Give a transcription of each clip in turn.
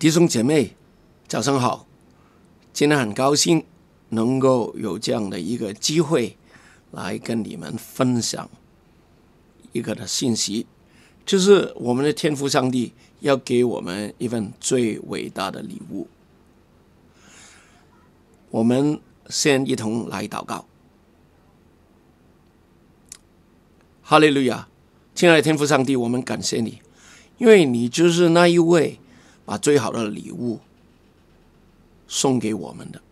弟兄姐妹，早上好！今天很高兴能够有这样的一个机会，来跟你们分享一个的信息，就是我们的天父上帝要给我们一份最伟大的礼物。我们先一同来祷告。哈利路亚！亲爱的天父上帝，我们感谢你，因为你就是那一位。把最好的礼物送给我们的，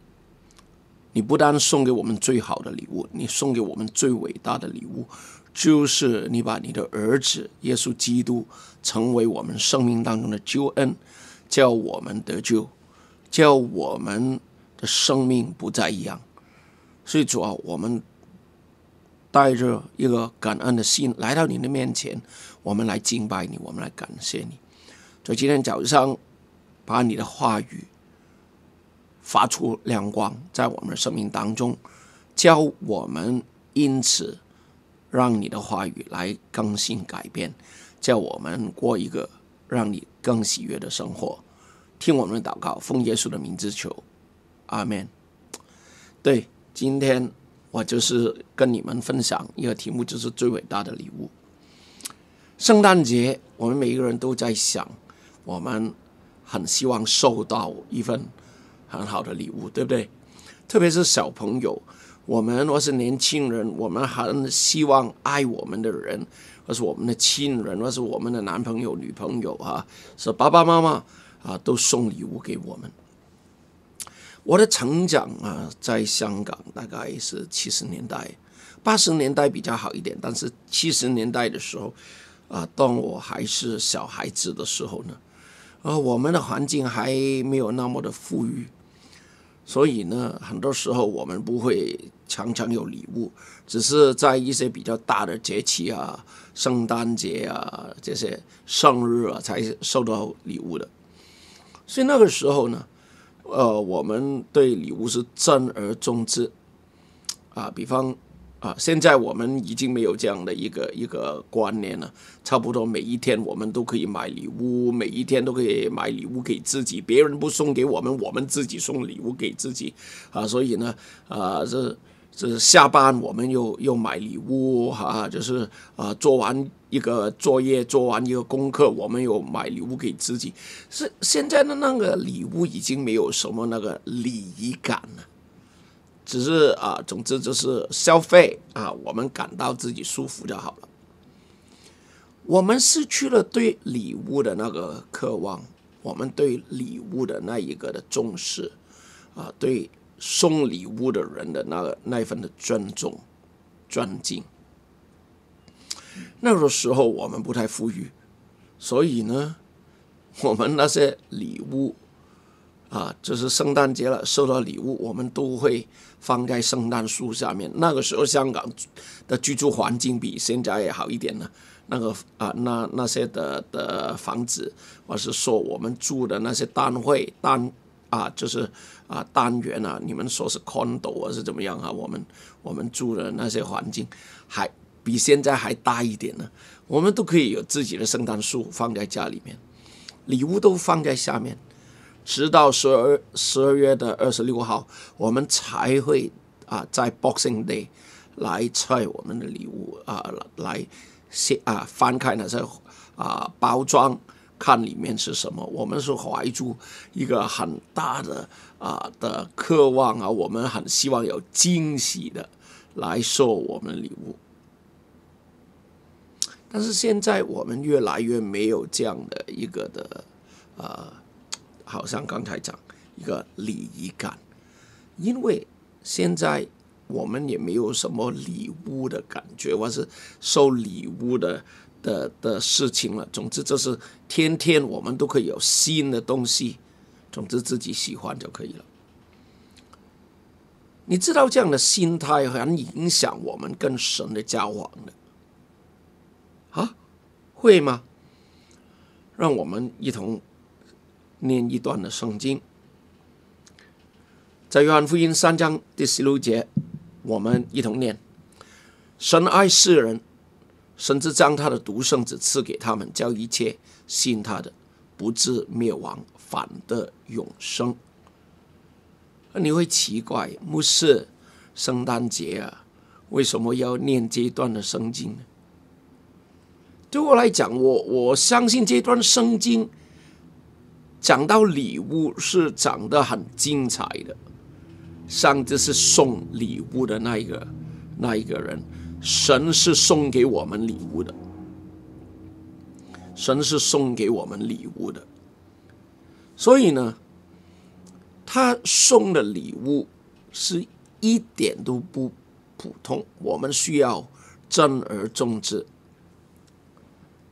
你不单送给我们最好的礼物，你送给我们最伟大的礼物，就是你把你的儿子耶稣基督成为我们生命当中的救恩，叫我们得救，叫我们的生命不再一样。所以主啊，我们带着一个感恩的心来到你的面前，我们来敬拜你，我们来感谢你。所以今天早上。把你的话语发出亮光，在我们的生命当中，教我们因此让你的话语来更新改变，叫我们过一个让你更喜悦的生活。听我们的祷告，奉耶稣的名字求，阿门。对，今天我就是跟你们分享一个题目，就是最伟大的礼物。圣诞节，我们每一个人都在想，我们。很希望收到一份很好的礼物，对不对？特别是小朋友，我们或是年轻人，我们很希望爱我们的人，或是我们的亲人，或是我们的男朋友、女朋友啊，是爸爸妈妈啊，都送礼物给我们。我的成长啊，在香港大概是七十年代、八十年代比较好一点，但是七十年代的时候啊，当我还是小孩子的时候呢。呃，我们的环境还没有那么的富裕，所以呢，很多时候我们不会常常有礼物，只是在一些比较大的节气啊，圣诞节啊这些生日啊才收到礼物的。所以那个时候呢，呃，我们对礼物是珍而重之啊，比方。啊，现在我们已经没有这样的一个一个观念了。差不多每一天我们都可以买礼物，每一天都可以买礼物给自己，别人不送给我们，我们自己送礼物给自己。啊，所以呢，啊，这这下班我们又又买礼物，哈，就是啊，做完一个作业，做完一个功课，我们又买礼物给自己。是现在的那个礼物已经没有什么那个礼仪感了。只是啊，总之就是消费啊，我们感到自己舒服就好了。我们失去了对礼物的那个渴望，我们对礼物的那一个的重视啊，对送礼物的人的那个那份的尊重、尊敬。那个时候我们不太富裕，所以呢，我们那些礼物。啊，就是圣诞节了，收到礼物，我们都会放在圣诞树下面。那个时候，香港的居住环境比现在也好一点呢。那个啊，那那些的的房子，或是说我们住的那些单位单啊，就是啊单元啊，你们说是 condo 啊是怎么样啊？我们我们住的那些环境还比现在还大一点呢。我们都可以有自己的圣诞树放在家里面，礼物都放在下面。直到十二十二月的二十六号，我们才会啊，在 Boxing Day 来拆我们的礼物啊，来先啊翻开那些啊包装，看里面是什么。我们是怀住一个很大的啊的渴望啊，我们很希望有惊喜的来收我们的礼物。但是现在我们越来越没有这样的一个的啊。好像刚才讲一个礼仪感，因为现在我们也没有什么礼物的感觉，或是收礼物的的的事情了。总之就是天天我们都可以有新的东西，总之自己喜欢就可以了。你知道这样的心态很影响我们跟神的交往的，啊，会吗？让我们一同。念一段的圣经，在约翰福音三章第十六节，我们一同念：神爱世人，甚至将他的独生子赐给他们，叫一切信他的不至灭亡，反得永生。你会奇怪，牧师，圣诞节啊，为什么要念这一段的圣经呢？对我来讲，我我相信这段圣经讲到礼物是讲得很精彩的。上帝是送礼物的那一个那一个人，神是送给我们礼物的，神是送给我们礼物的。所以呢，他送的礼物是一点都不普通，我们需要珍而重之。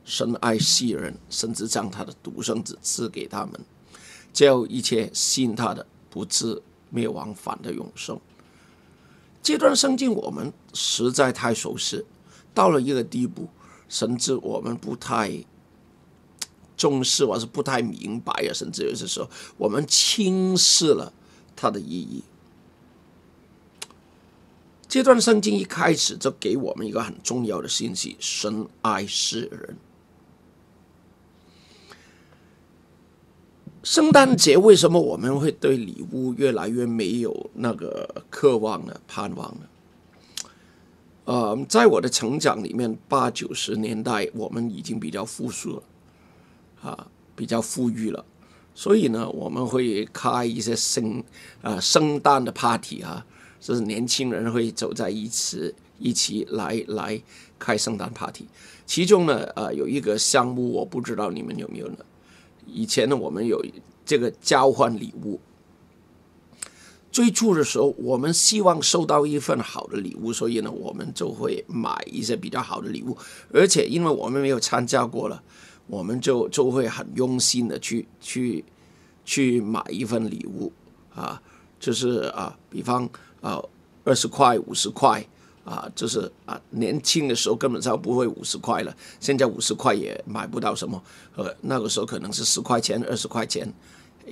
深爱世人，甚至将他的独生子赐给他们，叫一切信他的不至灭亡，反的永生。这段圣经我们实在太熟悉，到了一个地步，甚至我们不太重视，或是不太明白啊，甚至有些时候我们轻视了它的意义。这段圣经一开始就给我们一个很重要的信息：深爱世人。圣诞节为什么我们会对礼物越来越没有那个渴望呢？盼望呢？呃，在我的成长里面，八九十年代我们已经比较富庶了，啊，比较富裕了，所以呢，我们会开一些圣啊圣诞的 party 啊，就是年轻人会走在一起，一起来来开圣诞 party。其中呢，呃，有一个项目，我不知道你们有没有呢？以前呢，我们有这个交换礼物。最初的时候，我们希望收到一份好的礼物，所以呢，我们就会买一些比较好的礼物。而且，因为我们没有参加过了，我们就就会很用心的去去去买一份礼物啊，就是啊，比方啊，二十块、五十块。啊，就是啊，年轻的时候根本上不会五十块了，现在五十块也买不到什么，呃，那个时候可能是十块钱、二十块钱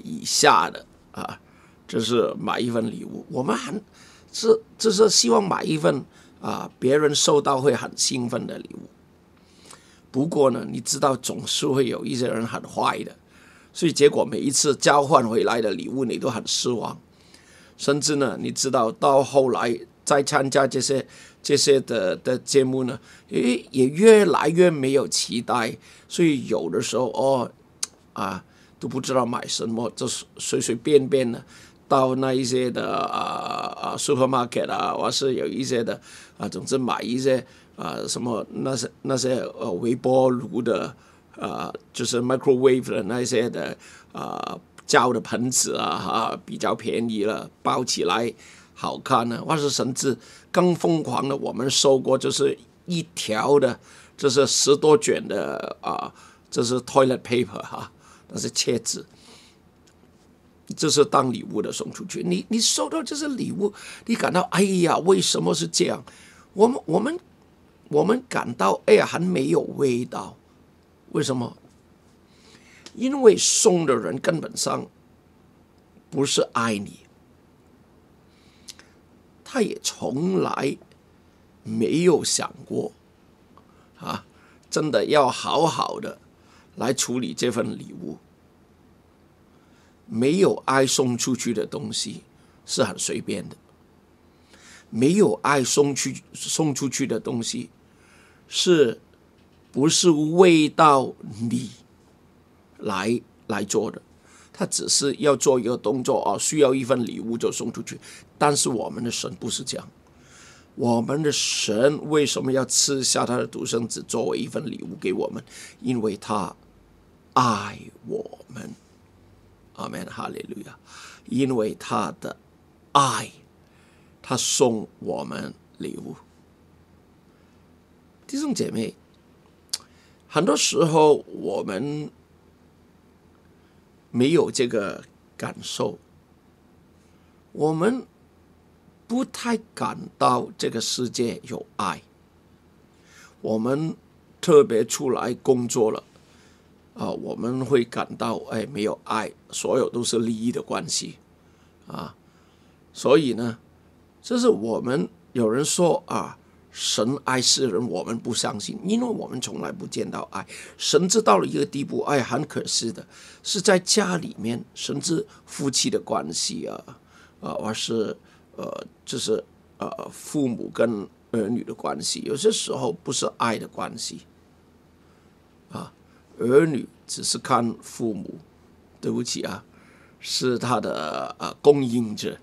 以下的啊，就是买一份礼物。我们很是就是希望买一份啊，别人收到会很兴奋的礼物。不过呢，你知道总是会有一些人很坏的，所以结果每一次交换回来的礼物你都很失望，甚至呢，你知道到后来。在参加这些这些的的节目呢，诶，也越来越没有期待，所以有的时候哦，啊，都不知道买什么，就是随随便便的到那一些的啊啊 supermarket 啊，或是有一些的啊，总之买一些啊什么那些那些呃微波炉的啊，就是 microwave 的那些的啊胶的盆子啊哈，比较便宜了，包起来。好看呢，或是甚至更疯狂的，我们收过就是一条的，这是十多卷的啊，这是 toilet paper 哈，那是切纸，这是当礼物的送出去。你你收到这些礼物，你感到哎呀，为什么是这样？我们我们我们感到哎呀，很没有味道。为什么？因为送的人根本上不是爱你。他也从来没有想过，啊，真的要好好的来处理这份礼物。没有爱送出去的东西是很随便的，没有爱送去送出去的东西，是不是为到你来来做的？他只是要做一个动作啊，需要一份礼物就送出去。但是我们的神不是这样，我们的神为什么要赐下他的独生子作为一份礼物给我们？因为他爱我们，阿门，哈利路亚！因为他的爱，他送我们礼物。弟兄姐妹，很多时候我们。没有这个感受，我们不太感到这个世界有爱。我们特别出来工作了，啊，我们会感到哎没有爱，所有都是利益的关系，啊，所以呢，这是我们有人说啊，神爱世人，我们不相信，因为我们从来不见到爱。神知到了一个地步，爱很可惜的，是在家里面，甚至夫妻的关系啊，啊，而是呃，就是呃，父母跟儿女的关系，有些时候不是爱的关系，啊，儿女只是看父母，对不起啊，是他的呃供应者。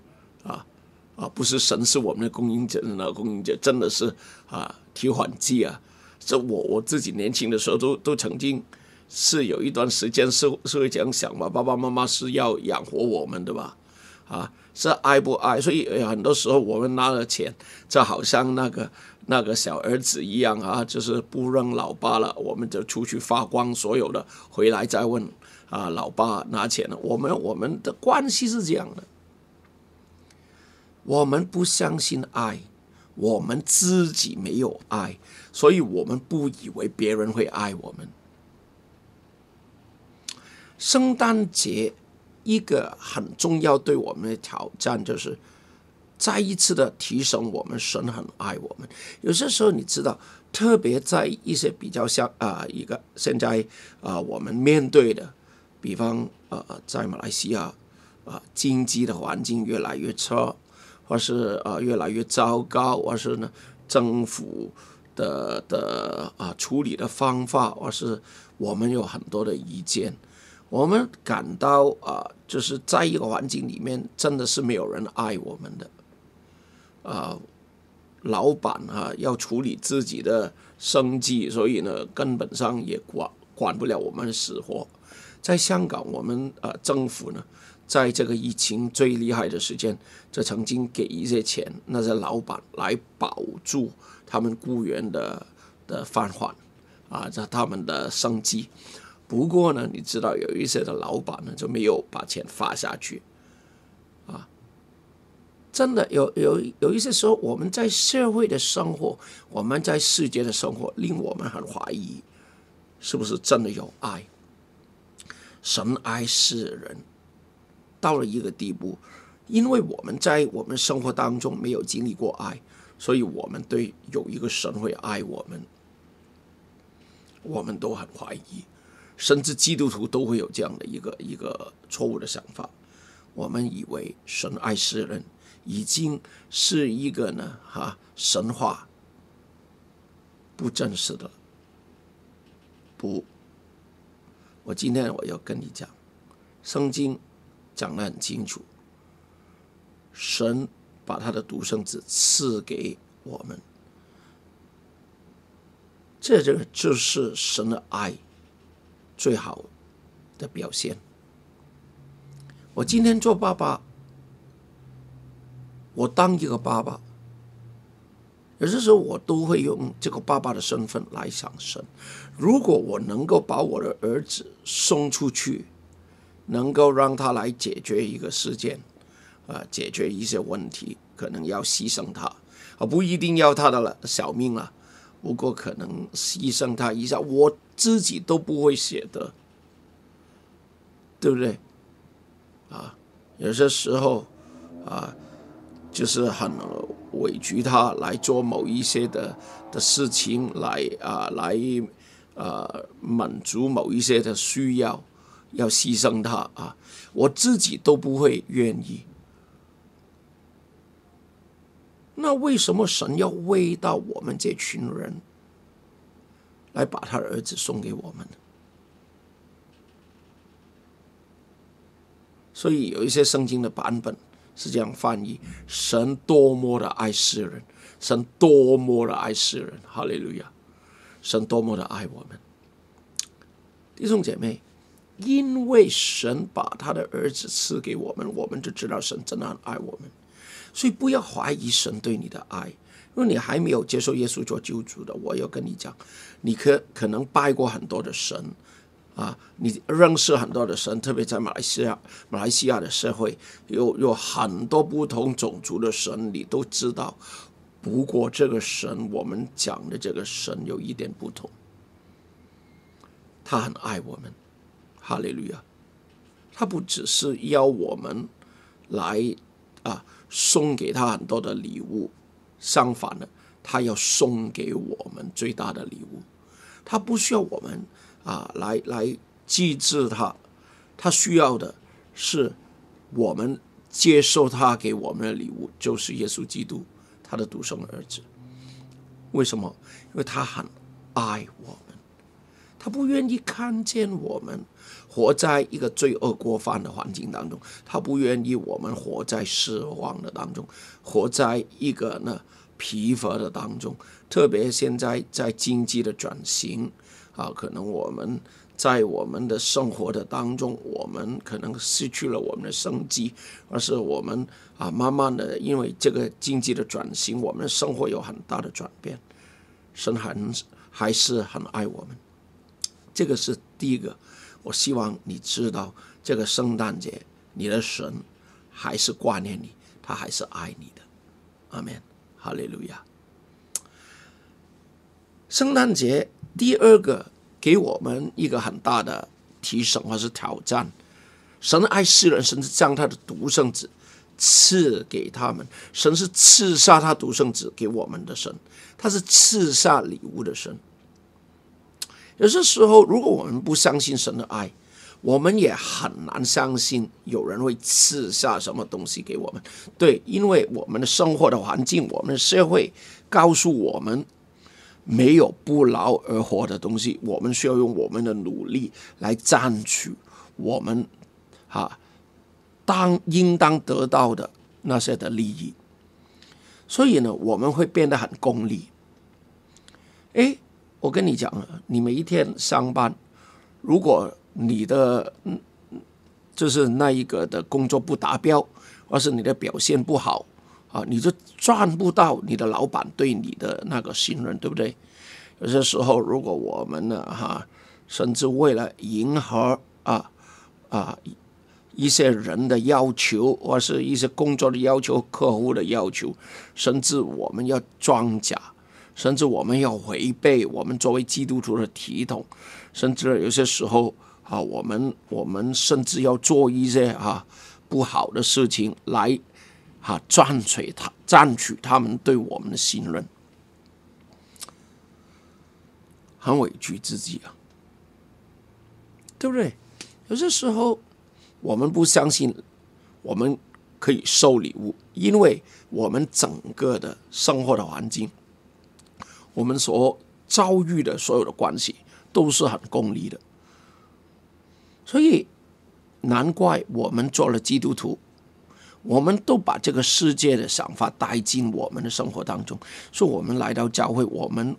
啊。不是神是我们的供应者，那供应者真的是啊，提款机啊！这我我自己年轻的时候都都曾经是有一段时间是是会这样想吧，爸爸妈妈是要养活我们的吧？啊，是爱不爱？所以很多时候我们拿了钱，就好像那个那个小儿子一样啊，就是不认老爸了，我们就出去发光所有的，回来再问啊，老爸拿钱了。我们我们的关系是这样的。我们不相信爱，我们自己没有爱，所以我们不以为别人会爱我们。圣诞节一个很重要对我们的挑战，就是再一次的提升我们神很爱我们。有些时候你知道，特别在一些比较像啊一个现在啊我们面对的，比方呃在马来西亚啊经济的环境越来越差。或是啊越来越糟糕，或是呢政府的的啊处理的方法，或是我们有很多的意见，我们感到啊就是在一个环境里面，真的是没有人爱我们的，啊老板啊要处理自己的生计，所以呢根本上也管管不了我们死活。在香港，我们啊政府呢。在这个疫情最厉害的时间，就曾经给一些钱那些老板来保住他们雇员的的饭碗，啊，这他们的生计。不过呢，你知道有一些的老板呢就没有把钱发下去，啊，真的有有有一些时候我们在社会的生活，我们在世界的生活，令我们很怀疑，是不是真的有爱？神爱世人。到了一个地步，因为我们在我们生活当中没有经历过爱，所以我们对有一个神会爱我们，我们都很怀疑，甚至基督徒都会有这样的一个一个错误的想法。我们以为神爱世人已经是一个呢哈神话，不真实的。不，我今天我要跟你讲，圣经。讲得很清楚，神把他的独生子赐给我们，这个就是神的爱最好的表现。我今天做爸爸，我当一个爸爸，有些时候我都会用这个爸爸的身份来想神。如果我能够把我的儿子送出去。能够让他来解决一个事件，啊，解决一些问题，可能要牺牲他，啊，不一定要他的小命啊，不过可能牺牲他一下，我自己都不会写的，对不对？啊，有些时候啊，就是很委屈他来做某一些的的事情，来啊，来啊，满足某一些的需要。要牺牲他啊！我自己都不会愿意。那为什么神要为到我们这群人来把他儿子送给我们呢？所以有一些圣经的版本是这样翻译：神多么的爱世人，神多么的爱世人，哈利路亚！神多么的爱我们，弟兄姐妹。因为神把他的儿子赐给我们，我们就知道神真的很爱我们。所以不要怀疑神对你的爱。如果你还没有接受耶稣做救主的，我要跟你讲，你可可能拜过很多的神啊，你认识很多的神，特别在马来西亚，马来西亚的社会有有很多不同种族的神，你都知道。不过这个神，我们讲的这个神有一点不同，他很爱我们。哈利路亚！他不只是要我们来啊送给他很多的礼物，相反的，他要送给我们最大的礼物，他不需要我们啊来来机制他，他需要的是我们接受他给我们的礼物，就是耶稣基督，他的独生儿子。为什么？因为他很爱我们，他不愿意看见我们活在一个罪恶过犯的环境当中，他不愿意我们活在失望的当中，活在一个呢。疲乏的当中，特别现在在经济的转型啊，可能我们在我们的生活的当中，我们可能失去了我们的生机，而是我们啊，慢慢的因为这个经济的转型，我们的生活有很大的转变。神很还是很爱我们，这个是第一个。我希望你知道，这个圣诞节，你的神还是挂念你，他还是爱你的。阿门。哈利路亚！圣诞节第二个给我们一个很大的提升或是挑战。神爱世人，甚至将他的独生子赐给他们。神是赐下他独生子给我们的神，他是赐下礼物的神。有些时候，如果我们不相信神的爱，我们也很难相信有人会赐下什么东西给我们。对，因为我们的生活的环境，我们的社会告诉我们，没有不劳而获的东西。我们需要用我们的努力来占取我们啊当应当得到的那些的利益。所以呢，我们会变得很功利。哎，我跟你讲了，你每一天上班，如果你的嗯，就是那一个的工作不达标，或是你的表现不好啊，你就赚不到你的老板对你的那个信任，对不对？有些时候，如果我们呢，哈，甚至为了迎合啊啊一些人的要求，或是一些工作的要求、客户的要求，甚至我们要装假，甚至我们要违背我们作为基督徒的体统，甚至有些时候。啊，我们我们甚至要做一些啊不好的事情来啊赚取他赚取他们对我们的信任，很委屈自己啊，对不对？有些时候我们不相信我们可以收礼物，因为我们整个的生活的环境，我们所遭遇的所有的关系都是很功利的。所以，难怪我们做了基督徒，我们都把这个世界的想法带进我们的生活当中。说我们来到教会，我们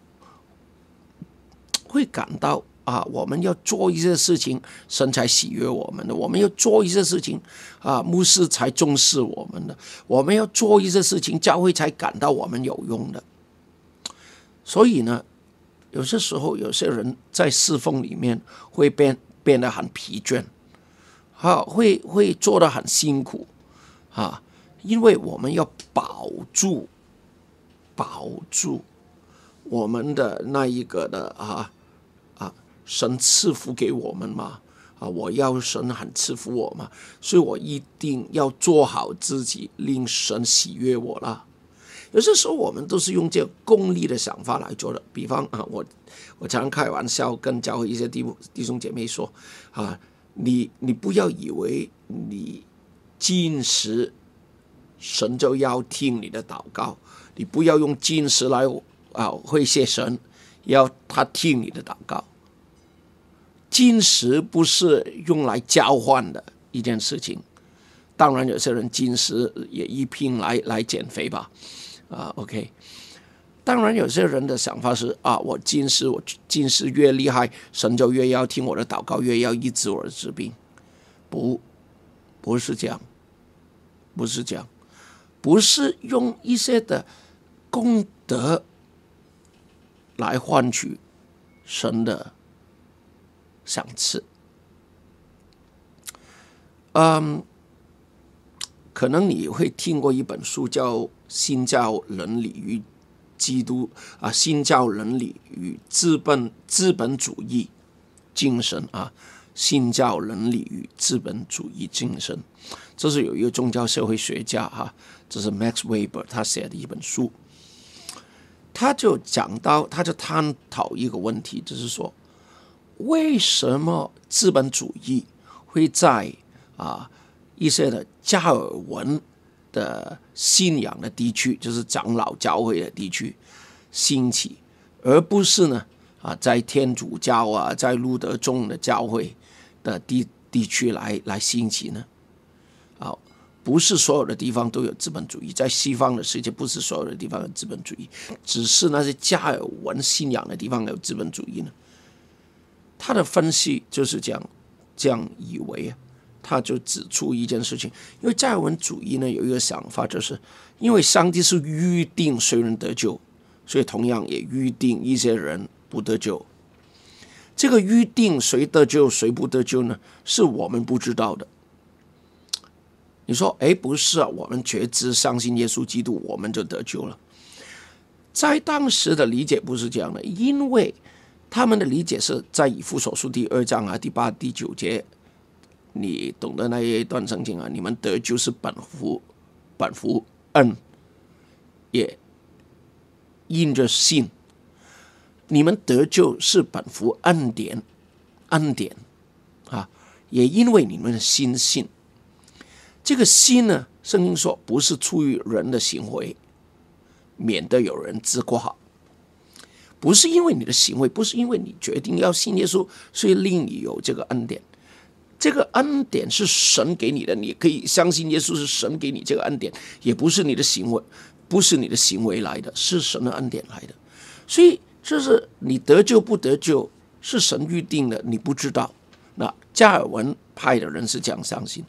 会感到啊，我们要做一些事情，神才喜悦我们的；我们要做一些事情，啊，牧师才重视我们的；我们要做一些事情，教会才感到我们有用的。所以呢，有些时候，有些人在侍奉里面会变。变得很疲倦，啊，会会做的很辛苦，啊，因为我们要保住，保住我们的那一个的啊啊，神赐福给我们嘛，啊，我要神很赐福我嘛，所以我一定要做好自己，令神喜悦我了。有些时候我们都是用这个功利的想法来做的，比方啊，我我常开玩笑跟教会一些弟弟兄姐妹说啊，你你不要以为你进食，神就要听你的祷告，你不要用进食来啊会谢神，要他听你的祷告。进食不是用来交换的一件事情，当然有些人进食也一拼来来减肥吧。啊，OK，当然有些人的想法是啊，我近视，我近视越厉害，神就越要听我的祷告，越要医治我的治病。不，不是这样，不是这样，不是用一些的功德来换取神的赏赐。嗯，可能你会听过一本书叫。新教伦理与基督啊，新教伦理与资本资本主义精神啊，新教伦理与资本主义精神，这是有一个宗教社会学家哈，这是 Max Weber 他写的一本书。他就讲到，他就探讨一个问题，就是说，为什么资本主义会在啊一些的加尔文的信仰的地区，就是长老教会的地区兴起，而不是呢啊在天主教啊，在路德宗的教会的地地区来来兴起呢？啊，不是所有的地方都有资本主义，在西方的世界，不是所有的地方有资本主义，只是那些加尔文信仰的地方有资本主义呢。他的分析就是这样，这样以为啊。他就指出一件事情，因为加尔文主义呢有一个想法，就是因为上帝是预定谁人得救，所以同样也预定一些人不得救。这个预定谁得救谁不得救呢？是我们不知道的。你说，哎，不是啊，我们觉知相信耶稣基督，我们就得救了。在当时的理解不是这样的，因为他们的理解是在以父所书第二章啊第八第九节。你懂得那一段圣经啊？你们得救是本福，本福恩，也因着信。你们得救是本福恩典，恩典啊，也因为你们的心信。这个心呢，圣经说不是出于人的行为，免得有人自夸。不是因为你的行为，不是因为你决定要信耶稣，所以令你有这个恩典。这个恩典是神给你的，你可以相信耶稣是神给你这个恩典，也不是你的行为，不是你的行为来的，是神的恩典来的。所以，这是你得救不得救是神预定的，你不知道。那加尔文派的人是这样相信，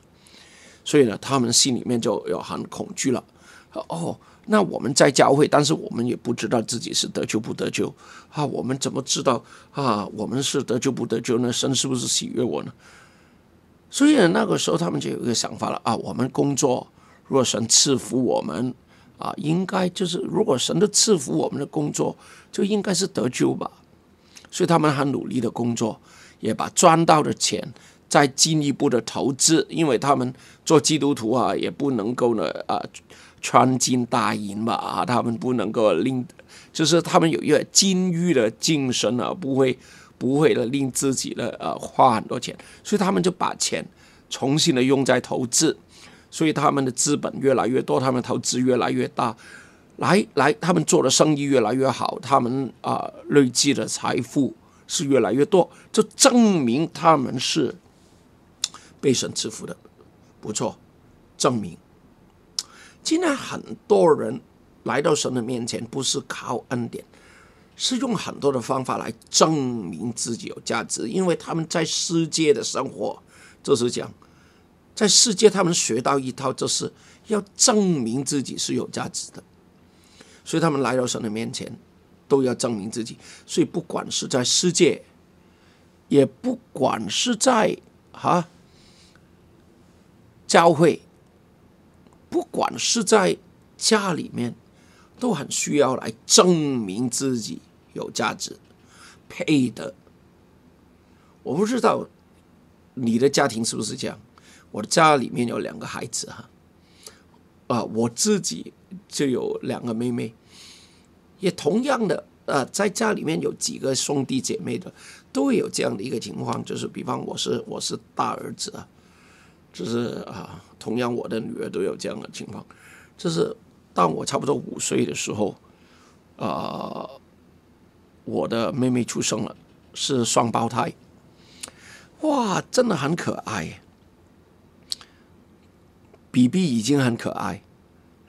所以呢，他们心里面就有很恐惧了。哦，那我们在教会，但是我们也不知道自己是得救不得救啊？我们怎么知道啊？我们是得救不得救呢？神是不是喜悦我呢？所以呢，那个时候他们就有一个想法了啊，我们工作，如果神赐福我们啊，应该就是如果神都赐福我们的工作，就应该是得救吧。所以他们很努力的工作，也把赚到的钱再进一步的投资，因为他们做基督徒啊，也不能够呢啊穿金戴银吧啊，他们不能够令，就是他们有一个金玉的精神啊，不会。不会的，令自己的呃花很多钱，所以他们就把钱重新的用在投资，所以他们的资本越来越多，他们投资越来越大，来来，他们做的生意越来越好，他们啊累积的财富是越来越多，就证明他们是被神赐福的，不错，证明。今天很多人来到神的面前，不是靠恩典。是用很多的方法来证明自己有价值，因为他们在世界的生活就是讲，在世界他们学到一套，就是要证明自己是有价值的，所以他们来到神的面前都要证明自己。所以不管是在世界，也不管是在哈教会，不管是在家里面。都很需要来证明自己有价值，配的。我不知道你的家庭是不是这样？我的家里面有两个孩子哈，啊，我自己就有两个妹妹，也同样的啊，在家里面有几个兄弟姐妹的，都有这样的一个情况，就是比方我是我是大儿子啊，就是啊，同样我的女儿都有这样的情况，就是。当我差不多五岁的时候，呃，我的妹妹出生了，是双胞胎，哇，真的很可爱。比比已经很可爱，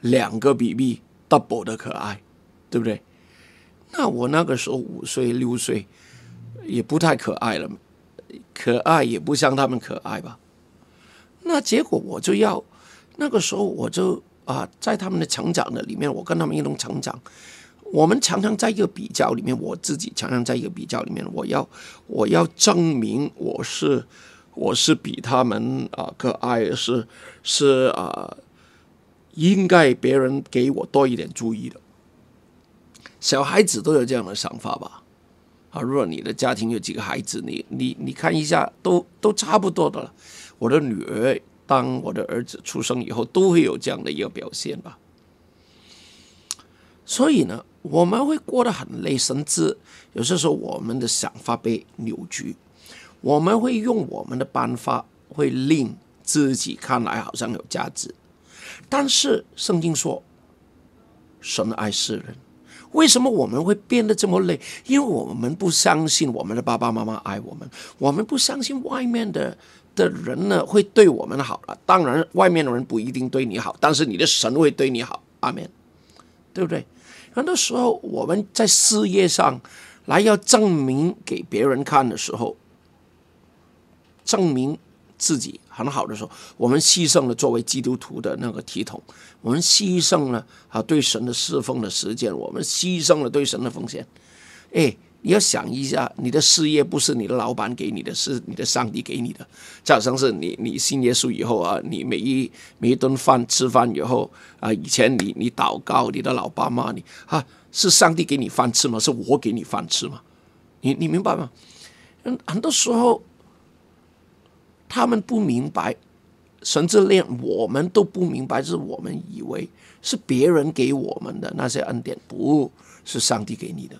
两个比比 double 的可爱，对不对？那我那个时候五岁六岁，也不太可爱了，可爱也不像他们可爱吧？那结果我就要那个时候我就。啊，在他们的成长的里面，我跟他们一同成长。我们常常在一个比较里面，我自己常常在一个比较里面，我要我要证明我是我是比他们啊可爱，是是啊，应该别人给我多一点注意的。小孩子都有这样的想法吧？啊，如果你的家庭有几个孩子，你你你看一下，都都差不多的了。我的女儿。当我的儿子出生以后，都会有这样的一个表现吧。所以呢，我们会过得很累，甚至有些时候我们的想法被扭曲，我们会用我们的办法，会令自己看来好像有价值。但是圣经说，神爱世人，为什么我们会变得这么累？因为我们不相信我们的爸爸妈妈爱我们，我们不相信外面的的人呢会对我们好了。当然，外面的人不一定对你好，但是你的神会对你好。阿门，对不对？很多时候我们在事业上来要证明给别人看的时候，证明自己很好的时候，我们牺牲了作为基督徒的那个体统，我们牺牲了啊对神的侍奉的时间，我们牺牲了对神的奉献。哎，你要想一下，你的事业不是你的老板给你的，是你的上帝给你的。就好像是你你信耶稣以后啊，你每一每一顿饭吃饭以后啊，以前你你祷告，你的老爸骂你啊，是上帝给你饭吃吗？是我给你饭吃吗？你你明白吗？嗯，很多时候他们不明白，甚至连我们都不明白，是我们以为是别人给我们的那些恩典，不是上帝给你的，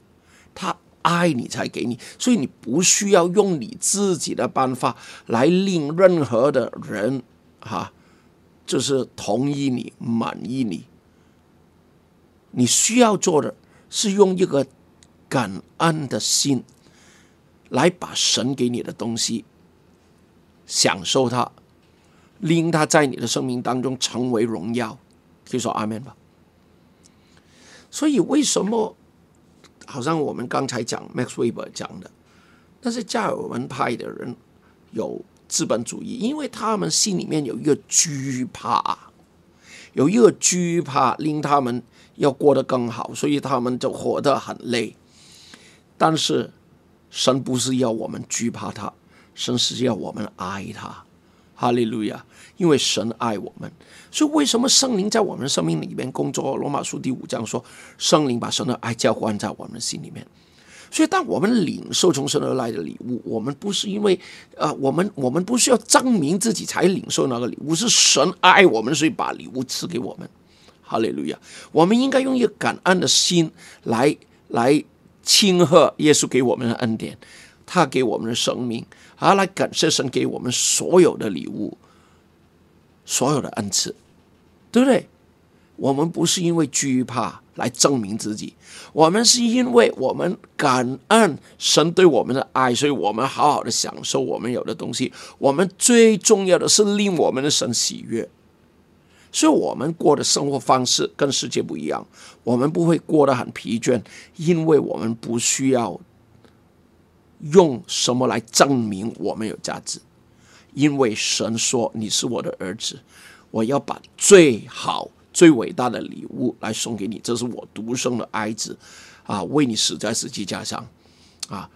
他。爱你才给你，所以你不需要用你自己的办法来令任何的人哈，就是同意你、满意你。你需要做的是用一个感恩的心来把神给你的东西享受它，令它在你的生命当中成为荣耀。可以说阿门吧。所以为什么？好像我们刚才讲 Max Weber 讲的，但是加尔文派的人有资本主义，因为他们心里面有一个惧怕，有一个惧怕令他们要过得更好，所以他们就活得很累。但是神不是要我们惧怕他，神是要我们爱他。哈利路亚！因为神爱我们，所以为什么圣灵在我们生命里面工作？罗马书第五章说，圣灵把神的爱交换在我们心里面。所以，当我们领受从神而来的礼物，我们不是因为呃，我们我们不需要证明自己才领受那个礼物，是神爱我们，所以把礼物赐给我们。哈利路亚！我们应该用一个感恩的心来来庆贺耶稣给我们的恩典，他给我们的生命，而来感谢神给我们所有的礼物。所有的恩赐，对不对？我们不是因为惧怕来证明自己，我们是因为我们感恩神对我们的爱，所以我们好好的享受我们有的东西。我们最重要的是令我们的神喜悦，所以我们过的生活方式跟世界不一样。我们不会过得很疲倦，因为我们不需要用什么来证明我们有价值。因为神说你是我的儿子，我要把最好、最伟大的礼物来送给你，这是我独生的爱子，啊，为你死在十字架上，啊，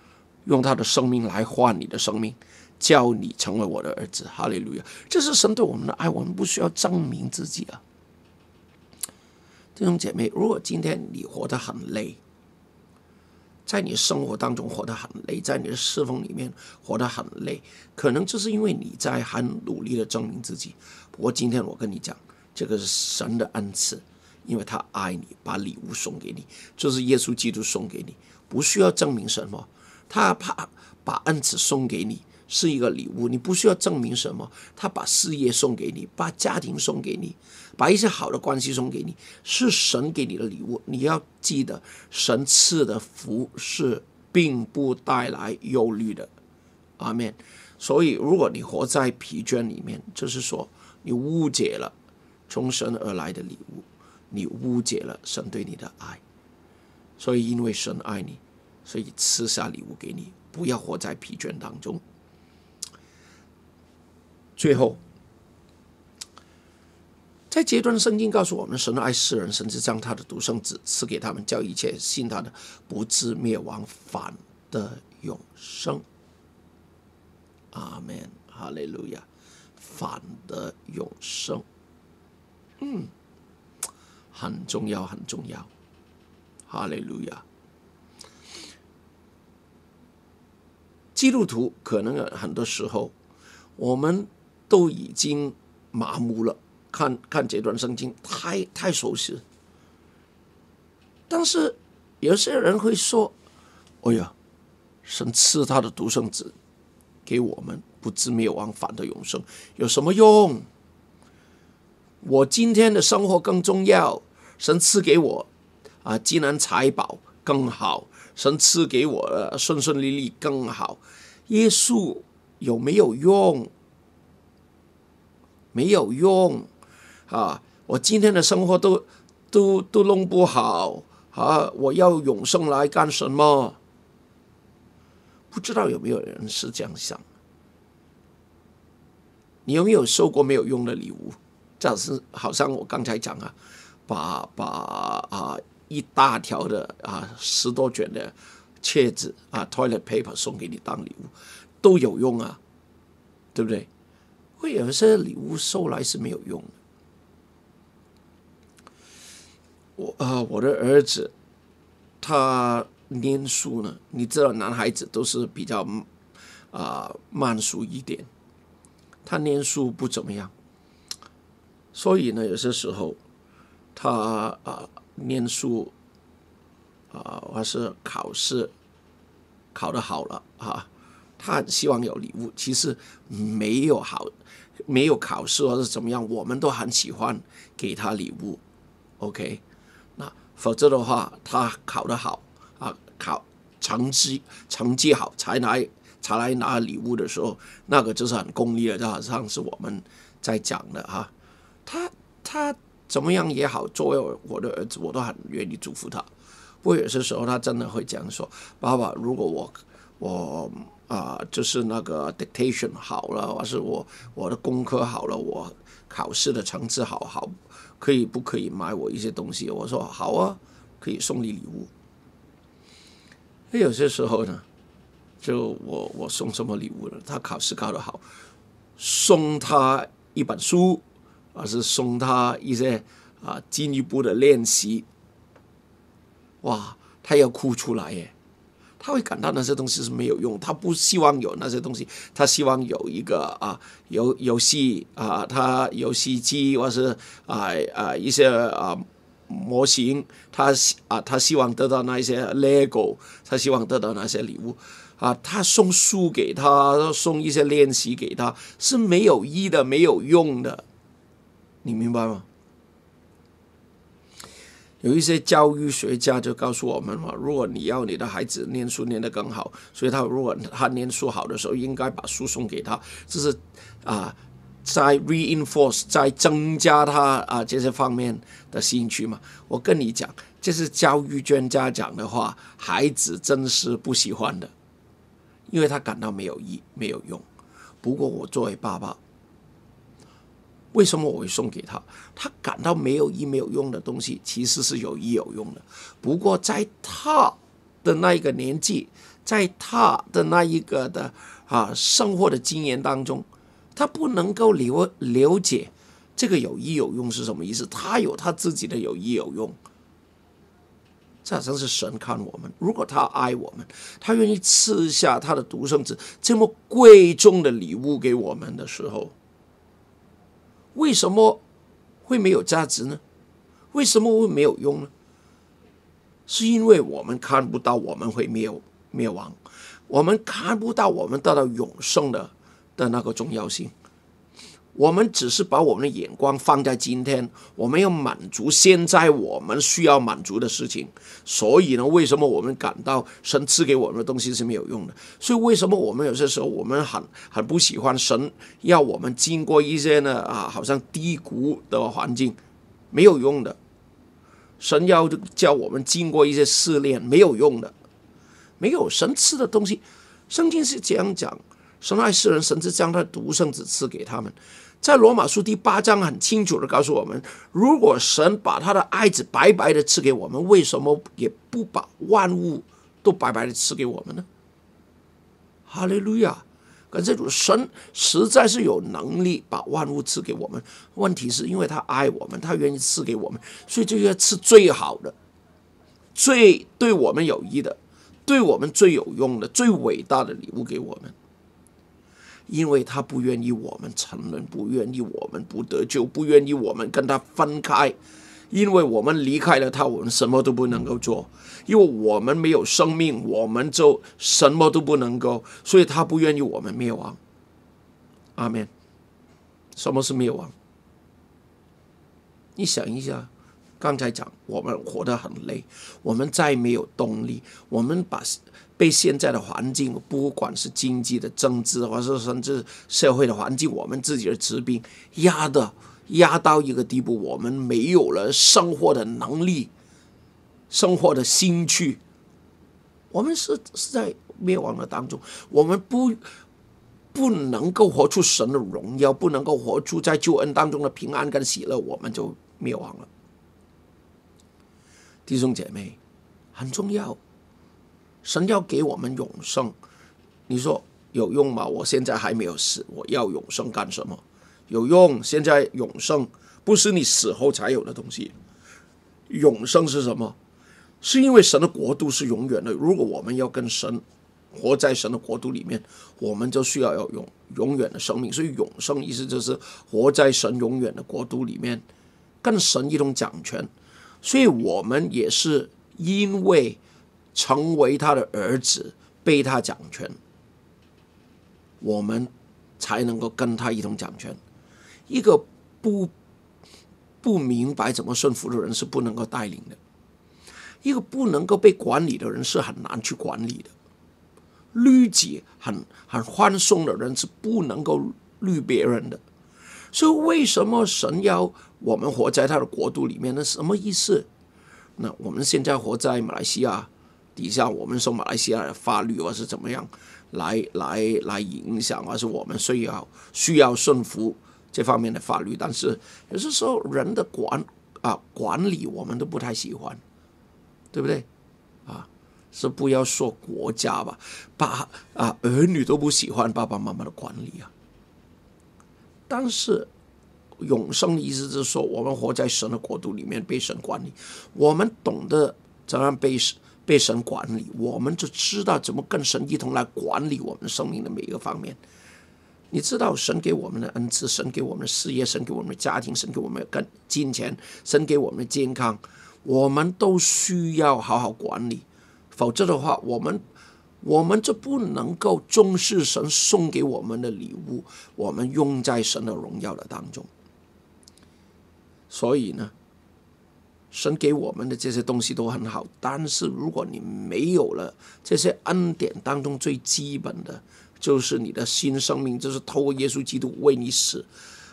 用他的生命来换你的生命，叫你成为我的儿子。哈利路亚！这是神对我们的爱，我们不需要证明自己啊，弟兄姐妹。如果今天你活得很累，在你生活当中活得很累，在你的侍奉里面活得很累，可能就是因为你在很努力的证明自己。不过今天我跟你讲，这个是神的恩赐，因为他爱你，把礼物送给你，就是耶稣基督送给你，不需要证明什么，他怕把恩赐送给你。是一个礼物，你不需要证明什么。他把事业送给你，把家庭送给你，把一些好的关系送给你，是神给你的礼物。你要记得，神赐的福是并不带来忧虑的。阿门。所以，如果你活在疲倦里面，就是说你误解了从神而来的礼物，你误解了神对你的爱。所以，因为神爱你，所以赐下礼物给你。不要活在疲倦当中。最后，在阶段圣经告诉我们，神爱世人，甚至将他的独生子赐给他们，叫一切信他的不至灭亡，反得永生。阿门，哈利路亚，反得永生。嗯，很重要，很重要。哈利路亚。基督徒可能很多时候，我们。都已经麻木了，看看这段圣经太太熟悉。但是有些人会说：“哎呀，神赐他的独生子给我们，不知灭亡，反得永生，有什么用？我今天的生活更重要。神赐给我啊，金银财宝更好，神赐给我顺顺利利更好。耶稣有没有用？没有用啊！我今天的生活都都都弄不好。”啊！我要永生来干什么？不知道有没有人是这样想？你有没有收过没有用的礼物？这是好像我刚才讲啊，把把啊一大条的啊十多卷的册子啊 toilet paper 送给你当礼物，都有用啊，对不对？会有些礼物收来是没有用的。我啊，我的儿子，他念书呢。你知道，男孩子都是比较啊慢熟一点。他念书不怎么样，所以呢，有些时候他啊念书啊，或是考试考得好了啊，他很希望有礼物。其实没有好，没有考试或者怎么样，我们都很喜欢给他礼物。OK。否则的话，他考得好啊，考成绩成绩好才来才来拿礼物的时候，那个就是很功利的，就好像是我们在讲的哈。他他怎么样也好，作为我的儿子，我都很愿意祝福他。不过有些时候，他真的会讲说：“爸爸，如果我我啊，就是那个 dictation 好了，或是我我的功课好了，我考试的成绩好好。”可以不可以买我一些东西？我说好啊，可以送你礼物。那有些时候呢，就我我送什么礼物呢？他考试考得好，送他一本书，而是送他一些啊进一步的练习。哇，他要哭出来耶！他会感到那些东西是没有用，他不希望有那些东西，他希望有一个啊游游戏啊，他游戏机或是啊啊一些啊模型，他啊他希望得到那一些 LEGO，他希望得到那些礼物啊，他送书给他，送一些练习给他，是没有意的，没有用的，你明白吗？有一些教育学家就告诉我们嘛，如果你要你的孩子念书念得更好，所以他如果他念书好的时候，应该把书送给他，这是啊，在 reinforce 在增加他啊这些方面的兴趣嘛。我跟你讲，这是教育专家讲的话，孩子真是不喜欢的，因为他感到没有意没有用。不过我作为爸爸。为什么我会送给他？他感到没有意、没有用的东西，其实是有意有用的。不过在他的那一个年纪，在他的那一个的啊生活的经验当中，他不能够了了解这个有意有用是什么意思。他有他自己的有意有用。这好像是神看我们，如果他爱我们，他愿意赐下他的独生子这么贵重的礼物给我们的时候。为什么会没有价值呢？为什么会没有用呢？是因为我们看不到我们会灭灭亡，我们看不到我们得到永生的的那个重要性。我们只是把我们的眼光放在今天，我们要满足现在我们需要满足的事情。所以呢，为什么我们感到神赐给我们的东西是没有用的？所以为什么我们有些时候我们很很不喜欢神要我们经过一些呢啊，好像低谷的环境，没有用的。神要叫我们经过一些试炼，没有用的，没有神赐的东西。圣经是这样讲：神爱世人，神是将他的独生子赐给他们。在罗马书第八章很清楚的告诉我们：如果神把他的爱子白白的赐给我们，为什么也不把万物都白白的赐给我们呢？哈利路亚！跟这主神实在是有能力把万物赐给我们。问题是因为他爱我们，他愿意赐给我们，所以就要赐最好的、最对我们有益的、对我们最有用的、最伟大的礼物给我们。因为他不愿意我们承认，不愿意我们不得救，不愿意我们跟他分开，因为我们离开了他，我们什么都不能够做；因为我们没有生命，我们就什么都不能够。所以他不愿意我们灭亡。阿门。什么是灭亡？你想一下，刚才讲我们活得很累，我们再没有动力，我们把被现在的环境，不管是经济的、政治，或者甚至社会的环境，我们自己的疾病压的。压到一个地步，我们没有了生活的能力，生活的兴趣，我们是是在灭亡的当中，我们不不能够活出神的荣耀，不能够活出在救恩当中的平安跟喜乐，我们就灭亡了。弟兄姐妹，很重要，神要给我们永生，你说有用吗？我现在还没有死，我要永生干什么？有用！现在永生不是你死后才有的东西。永生是什么？是因为神的国度是永远的。如果我们要跟神活在神的国度里面，我们就需要要永永远的生命。所以永生意思就是活在神永远的国度里面，跟神一同掌权。所以我们也是因为成为他的儿子，被他掌权，我们才能够跟他一同掌权。一个不不明白怎么顺服的人是不能够带领的，一个不能够被管理的人是很难去管理的。律己很很宽松的人是不能够律别人的。所以为什么神要我们活在他的国度里面？呢什么意思？那我们现在活在马来西亚底下，我们受马来西亚的法律或是怎么样来来来影响，而是我们需要需要顺服。这方面的法律，但是有些时候人的管啊管理我们都不太喜欢，对不对？啊，是不要说国家吧，把啊儿女都不喜欢爸爸妈妈的管理啊。但是永生的意思是说，我们活在神的国度里面，被神管理，我们懂得怎样被神被神管理，我们就知道怎么跟神一同来管理我们生命的每一个方面。你知道神给我们的恩赐，神给我们的事业，神给我们的家庭，神给我们的金钱，神给我们的健康，我们都需要好好管理，否则的话，我们我们就不能够重视神送给我们的礼物，我们用在神的荣耀的当中。所以呢，神给我们的这些东西都很好，但是如果你没有了这些恩典当中最基本的。就是你的新生命，就是透过耶稣基督为你死，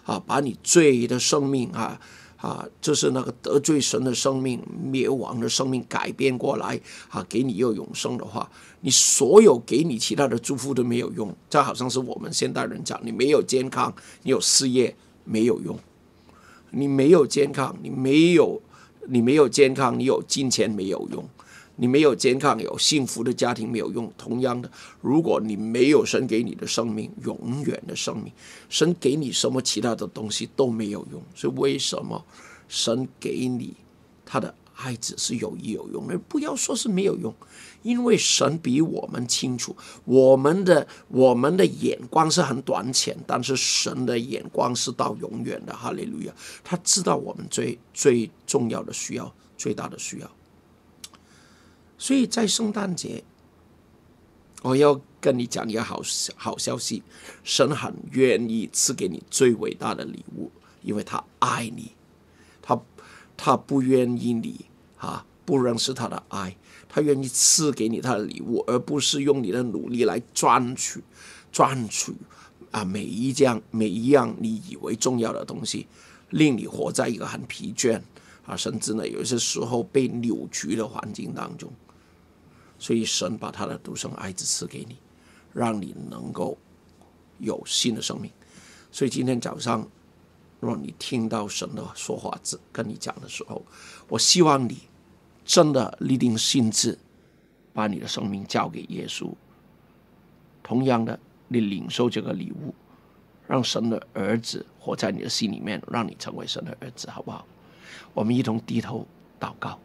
啊，把你罪的生命啊啊，就是那个得罪神的生命、灭亡的生命改变过来啊，给你又永生的话，你所有给你其他的祝福都没有用。这好像是我们现代人讲，你没有健康，你有事业没有用；你没有健康，你没有你没有健康，你有金钱没有用。你没有健康、有幸福的家庭没有用。同样的，如果你没有神给你的生命，永远的生命，神给你什么其他的东西都没有用。所以，为什么神给你他的爱子是有益有用？而不要说是没有用，因为神比我们清楚，我们的我们的眼光是很短浅，但是神的眼光是到永远的。哈利路亚！他知道我们最最重要的需要，最大的需要。所以在圣诞节，我要跟你讲一个好好消息：神很愿意赐给你最伟大的礼物，因为他爱你，他他不愿意你啊不认识他的爱，他愿意赐给你他的礼物，而不是用你的努力来赚取赚取啊每一样每一样你以为重要的东西，令你活在一个很疲倦啊，甚至呢有些时候被扭曲的环境当中。所以神把他的独生爱子赐给你，让你能够有新的生命。所以今天早上，若你听到神的说话跟你讲的时候，我希望你真的立定心志，把你的生命交给耶稣。同样的，你领受这个礼物，让神的儿子活在你的心里面，让你成为神的儿子，好不好？我们一同低头祷告。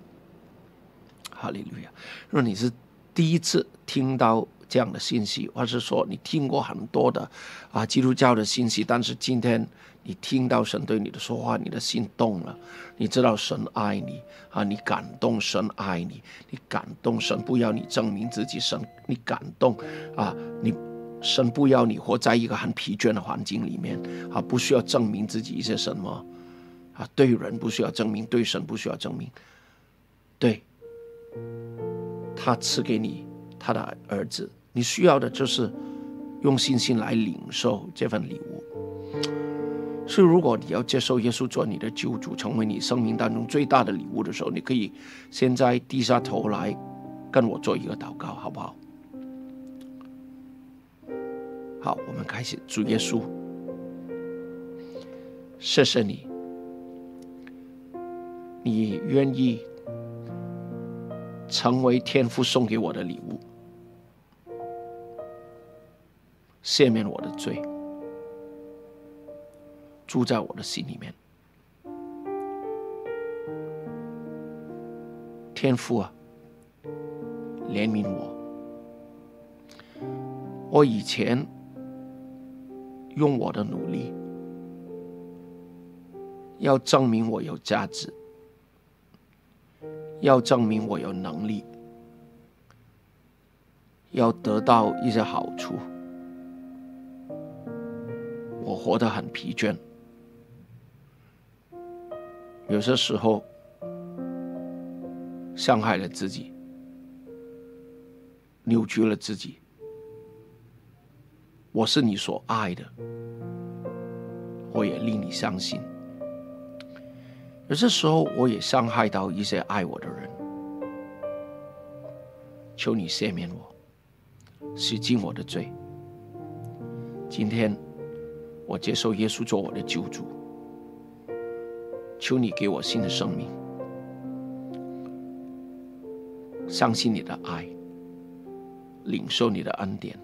哈利路亚！若你是第一次听到这样的信息，或是说你听过很多的啊基督教的信息，但是今天你听到神对你的说话，你的心动了，你知道神爱你啊，你感动神爱你，你感动神不要你证明自己，神你感动啊，你神不要你活在一个很疲倦的环境里面啊，不需要证明自己一些什么啊，对人不需要证明，对神不需要证明，对，他赐给你他的儿子。你需要的就是用信心来领受这份礼物。所以，如果你要接受耶稣做你的救主，成为你生命当中最大的礼物的时候，你可以现在低下头来跟我做一个祷告，好不好？好，我们开始。主耶稣，谢谢你，你愿意成为天父送给我的礼物。赦免我的罪，住在我的心里面。天父啊，怜悯我。我以前用我的努力，要证明我有价值，要证明我有能力，要得到一些好处。我活得很疲倦，有些时候伤害了自己，扭曲了自己。我是你所爱的，我也令你伤心。有些时候，我也伤害到一些爱我的人，求你赦免我，洗净我的罪。今天。我接受耶稣做我的救主，求你给我新的生命，相信你的爱，领受你的恩典，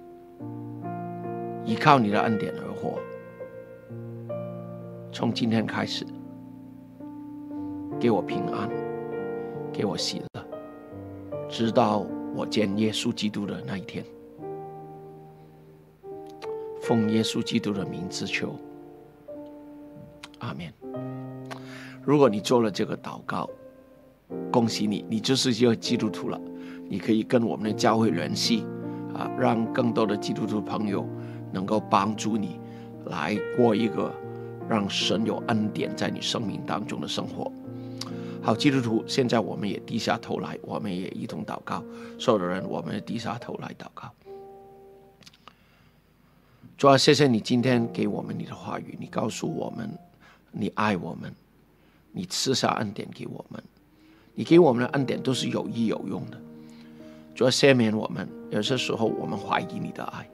依靠你的恩典而活。从今天开始，给我平安，给我喜乐，直到我见耶稣基督的那一天。奉耶稣基督的名字求，阿门。如果你做了这个祷告，恭喜你，你就是一个基督徒了。你可以跟我们的教会联系，啊，让更多的基督徒朋友能够帮助你来过一个让神有恩典在你生命当中的生活。好，基督徒，现在我们也低下头来，我们也一同祷告。所有的人，我们也低下头来祷告。主要谢谢你今天给我们你的话语，你告诉我们你爱我们，你赐下恩典给我们，你给我们的恩典都是有益有用的。主要赦免我们，有些时候我们怀疑你的爱，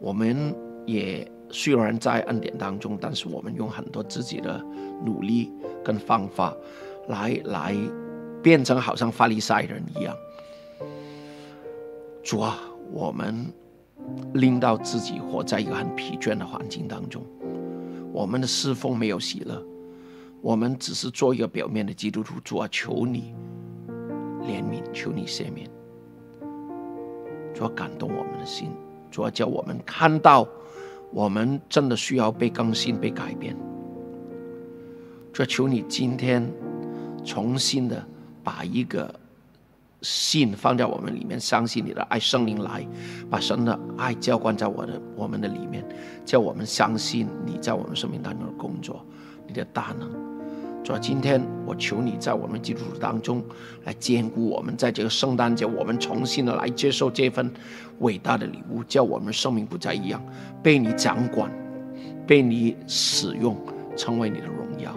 我们也虽然在恩典当中，但是我们用很多自己的努力跟方法来来变成好像法利赛人一样。主啊，我们。令到自己活在一个很疲倦的环境当中，我们的侍奉没有喜乐，我们只是做一个表面的基督徒。主啊，求你怜悯，求你赦免，主啊，感动我们的心，主啊，叫我们看到我们真的需要被更新、被改变。主啊，求你今天重新的把一个。信放在我们里面，相信你的爱，圣灵来把神的爱浇灌在我的我们的里面，叫我们相信你在我们生命当中的工作，你的大能。主啊，今天我求你在我们基督徒当中来兼顾我们，在这个圣诞节，我们重新的来接受这份伟大的礼物，叫我们生命不再一样，被你掌管，被你使用，成为你的荣耀。